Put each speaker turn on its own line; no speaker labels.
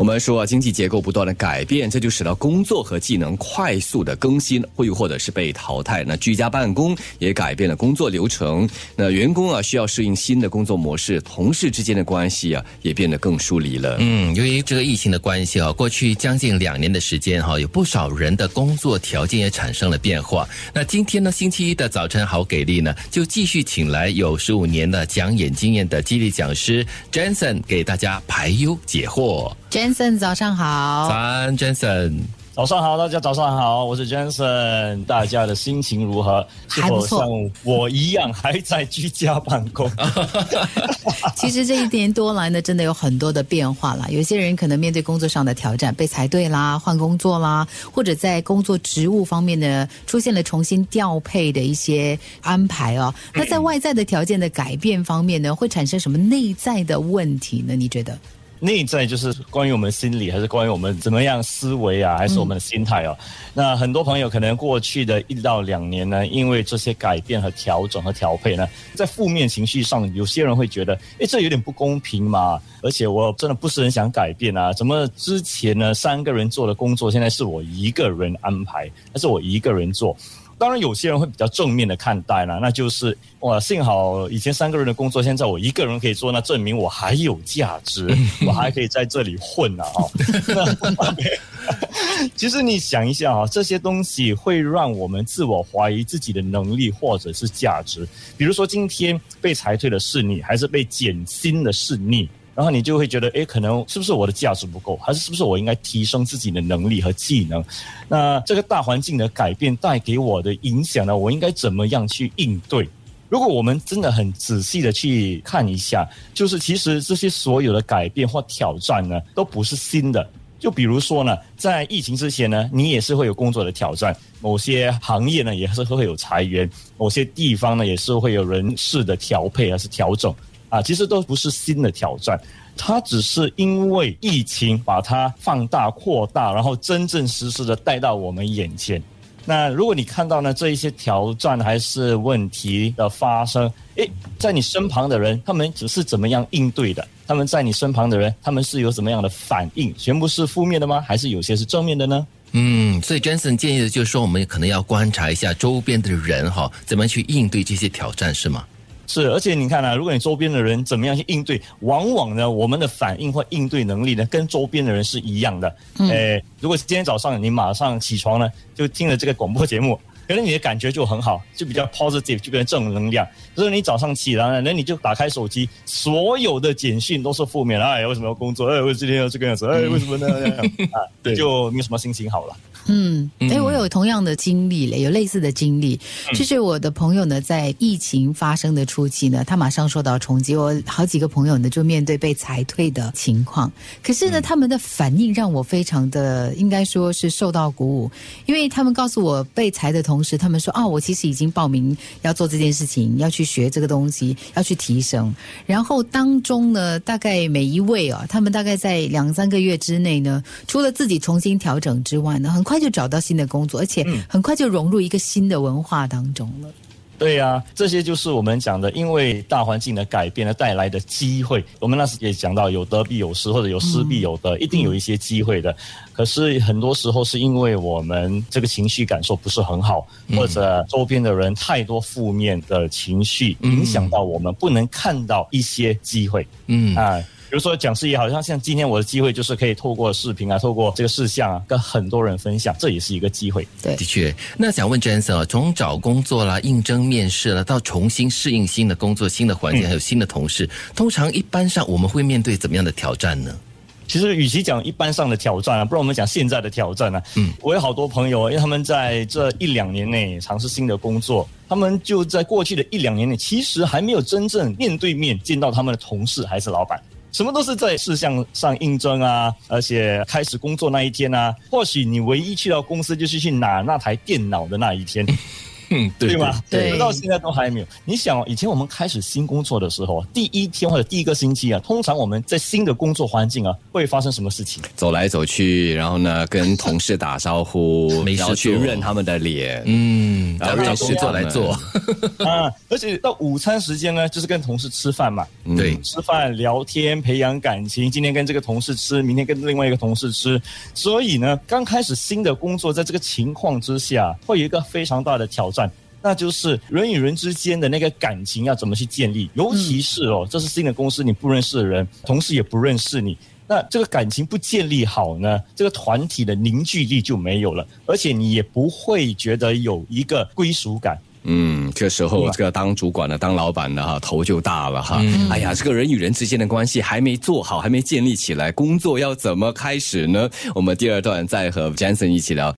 我们说啊，经济结构不断的改变，这就使得工作和技能快速的更新，会或者是被淘汰。那居家办公也改变了工作流程，那员工啊需要适应新的工作模式，同事之间的关系啊也变得更疏离了。
嗯，由于这个疫情的关系啊，过去将近两年的时间哈，有不少人的工作条件也产生了变化。那今天呢，星期一的早晨好给力呢，就继续请来有十五年的讲演经验的激励讲师 Jensen 给大家排忧解惑。
Jensen，早上好。
早安，Jensen。
早上好，大家早上好，我是 Jason。大家的心情如何？
还不错。
像我一样还在居家办公。
其实这一年多来呢，真的有很多的变化了。有些人可能面对工作上的挑战，被裁队啦、换工作啦，或者在工作职务方面呢，出现了重新调配的一些安排哦。那在外在的条件的改变方面呢，会产生什么内在的问题呢？你觉得？
内在就是关于我们心理，还是关于我们怎么样思维啊，还是我们的心态哦？那很多朋友可能过去的一到两年呢，因为这些改变和调整和调配呢，在负面情绪上，有些人会觉得，哎，这有点不公平嘛。而且我真的不是很想改变啊，怎么之前呢三个人做的工作，现在是我一个人安排，还是我一个人做。当然，有些人会比较正面的看待了，那就是哇，幸好以前三个人的工作，现在我一个人可以做，那证明我还有价值，我还可以在这里混呢啊。其实你想一下啊，这些东西会让我们自我怀疑自己的能力或者是价值。比如说，今天被裁退的是你，还是被减薪的是你？然后你就会觉得，哎，可能是不是我的价值不够，还是是不是我应该提升自己的能力和技能？那这个大环境的改变带给我的影响呢？我应该怎么样去应对？如果我们真的很仔细的去看一下，就是其实这些所有的改变或挑战呢，都不是新的。就比如说呢，在疫情之前呢，你也是会有工作的挑战，某些行业呢也是会有裁员，某些地方呢也是会有人事的调配还是调整。啊，其实都不是新的挑战，它只是因为疫情把它放大扩大，然后真正实实的带到我们眼前。那如果你看到呢这一些挑战还是问题的发生，诶，在你身旁的人，他们只是怎么样应对的？他们在你身旁的人，他们是有什么样的反应？全部是负面的吗？还是有些是正面的呢？
嗯，所以 Jensen 建议的就是说，我们可能要观察一下周边的人哈，怎么去应对这些挑战，是吗？
是，而且你看啊，如果你周边的人怎么样去应对，往往呢，我们的反应或应对能力呢，跟周边的人是一样的。诶，如果今天早上你马上起床呢，就听了这个广播节目，可能你的感觉就很好，就比较 positive，就变成正能量。可是你早上起来呢，那你就打开手机，所有的简讯都是负面，哎，为什么要工作？哎，为什么今天要这个样子？哎，为什么呢？啊，对，就没有什么心情好了。
嗯，哎，我有同样的经历嘞，有类似的经历。就是我的朋友呢，在疫情发生的初期呢，他马上受到冲击。我好几个朋友呢，就面对被裁退的情况。可是呢，他们的反应让我非常的，应该说是受到鼓舞，因为他们告诉我被裁的同时，他们说啊，我其实已经报名要做这件事情，要去学这个东西，要去提升。然后当中呢，大概每一位啊，他们大概在两三个月之内呢，除了自己重新调整之外呢，很快。就找到新的工作，而且很快就融入一个新的文化当中了。
对呀，这些就是我们讲的，因为大环境的改变而带来的机会。我们那时也讲到，有得必有失，或者有失必有得，一定有一些机会的。可是很多时候是因为我们这个情绪感受不是很好，或者周边的人太多负面的情绪，影响到我们不能看到一些机会。嗯啊。比如说讲师也好像像今天我的机会就是可以透过视频啊，透过这个事项啊，跟很多人分享，这也是一个机会。
对，
的确。那想问 Jensen 啊，从找工作啦、应征面试了，到重新适应新的工作、新的环境，还有新的同事，通常一般上我们会面对怎么样的挑战呢？
其实，与其讲一般上的挑战啊，不然我们讲现在的挑战啊。嗯，我有好多朋友，因为他们在这一两年内尝试新的工作，他们就在过去的一两年内，其实还没有真正面对面见到他们的同事还是老板。什么都是在事项上应征啊，而且开始工作那一天啊，或许你唯一去到公司就是去拿那台电脑的那一天。
嗯，对
对吧？
对
直到现在都还没有。你想哦，以前我们开始新工作的时候，第一天或者第一个星期啊，通常我们在新的工作环境啊，会发生什么事情？
走来走去，然后呢，跟同事打招呼，
没事
然后去认他们的脸，
嗯，
然后认识他们
作来做，
啊，而且到午餐时间呢，就是跟同事吃饭嘛，
对，
吃饭聊天，培养感情。今天跟这个同事吃，明天跟另外一个同事吃。所以呢，刚开始新的工作，在这个情况之下，会有一个非常大的挑战。那就是人与人之间的那个感情要怎么去建立，尤其是哦，这是新的公司，你不认识的人，同事也不认识你，那这个感情不建立好呢，这个团体的凝聚力就没有了，而且你也不会觉得有一个归属感。
嗯，这时候这个当主管的、当老板的哈，头就大了哈。哎呀，这个人与人之间的关系还没做好，还没建立起来，工作要怎么开始呢？我们第二段再和 Jensen 一起聊。